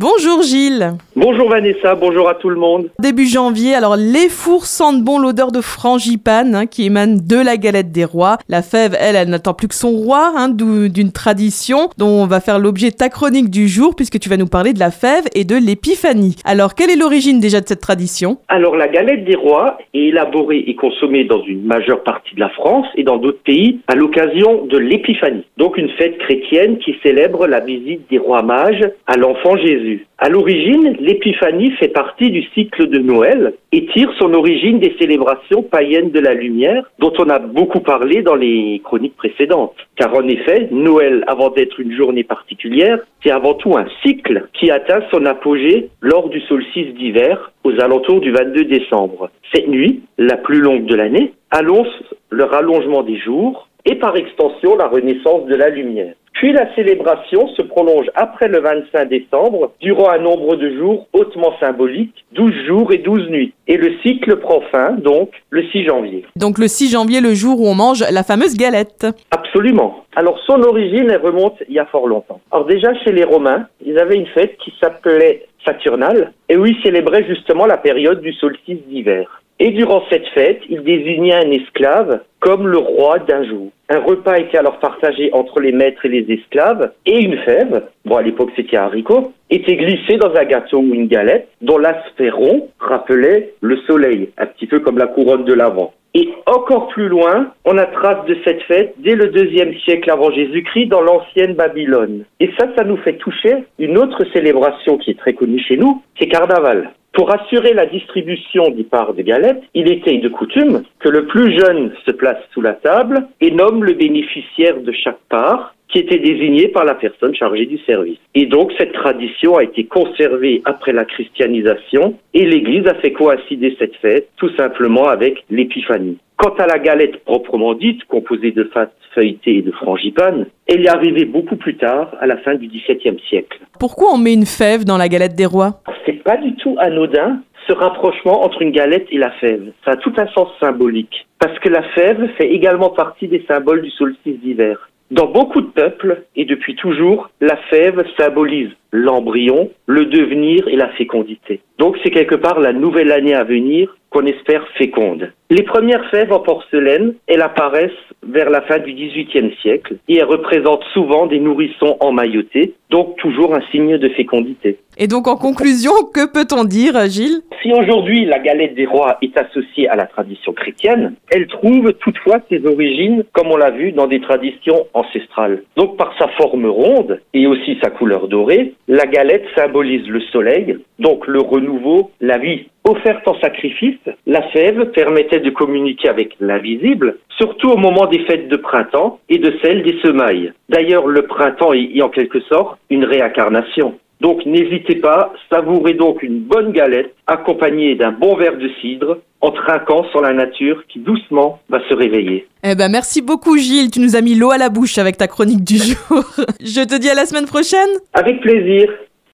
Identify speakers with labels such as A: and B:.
A: Bonjour Gilles.
B: Bonjour Vanessa, bonjour à tout le monde.
A: Début janvier, alors les fours sentent bon l'odeur de frangipane hein, qui émane de la galette des rois. La fève, elle, elle n'attend plus que son roi, hein, d'une tradition dont on va faire l'objet ta chronique du jour puisque tu vas nous parler de la fève et de l'épiphanie. Alors, quelle est l'origine déjà de cette tradition?
B: Alors, la galette des rois est élaborée et consommée dans une majeure partie de la France et dans d'autres pays à l'occasion de l'épiphanie. Donc, une fête chrétienne qui célèbre la visite des rois mages à l'enfant Jésus. À l'origine, l'épiphanie fait partie du cycle de Noël et tire son origine des célébrations païennes de la lumière dont on a beaucoup parlé dans les chroniques précédentes. Car en effet, Noël, avant d'être une journée particulière, c'est avant tout un cycle qui atteint son apogée lors du solstice d'hiver aux alentours du 22 décembre. Cette nuit, la plus longue de l'année, annonce le rallongement des jours et par extension la renaissance de la lumière. Puis la célébration se prolonge après le 25 décembre, durant un nombre de jours hautement symbolique, 12 jours et 12 nuits. Et le cycle prend fin, donc, le 6 janvier.
A: Donc le 6 janvier, le jour où on mange la fameuse galette.
B: Absolument. Alors son origine, elle remonte il y a fort longtemps. Alors déjà, chez les Romains, ils avaient une fête qui s'appelait Saturnale, et où ils célébraient justement la période du solstice d'hiver. Et durant cette fête, ils désignaient un esclave comme le roi d'un jour. Un repas était alors partagé entre les maîtres et les esclaves, et une fève, bon à l'époque c'était un haricot, était glissée dans un gâteau ou une galette dont l'aspect rond rappelait le soleil, un petit peu comme la couronne de l'Avent. Et encore plus loin, on a trace de cette fête dès le deuxième siècle avant Jésus-Christ dans l'ancienne Babylone. Et ça, ça nous fait toucher une autre célébration qui est très connue chez nous, c'est Carnaval. Pour assurer la distribution des parts de galettes, il était de coutume que le plus jeune se place sous la table et nomme le bénéficiaire de chaque part qui était désigné par la personne chargée du service. Et donc cette tradition a été conservée après la christianisation et l'Église a fait coïncider cette fête tout simplement avec l'épiphanie. Quant à la galette proprement dite, composée de pâte feuilletée et de frangipane, elle est arrivée beaucoup plus tard, à la fin du XVIIe siècle.
A: Pourquoi on met une fève dans la galette des rois?
B: Pas du tout anodin ce rapprochement entre une galette et la fève. Ça a tout un sens symbolique. Parce que la fève fait également partie des symboles du solstice d'hiver. Dans beaucoup de peuples, et depuis toujours, la fève symbolise l'embryon, le devenir et la fécondité. Donc c'est quelque part la nouvelle année à venir qu'on espère féconde. Les premières fèves en porcelaine, elles apparaissent vers la fin du XVIIIe siècle et elles représentent souvent des nourrissons emmaillotés, donc toujours un signe de fécondité.
A: Et donc en conclusion, que peut-on dire, Gilles?
B: Si aujourd'hui la galette des rois est associée à la tradition chrétienne, elle trouve toutefois ses origines, comme on l'a vu, dans des traditions ancestrales. Donc par sa forme ronde et aussi sa couleur dorée, la galette symbolise le soleil, donc le renouveau, la vie. Offerte en sacrifice, la fève permettait de communiquer avec l'invisible, surtout au moment des fêtes de printemps et de celles des semailles. D'ailleurs, le printemps est en quelque sorte une réincarnation. Donc n'hésitez pas, savourez donc une bonne galette accompagnée d'un bon verre de cidre en trinquant sur la nature qui doucement va se réveiller.
A: Eh ben merci beaucoup Gilles, tu nous as mis l'eau à la bouche avec ta chronique du jour. Je te dis à la semaine prochaine.
B: Avec plaisir.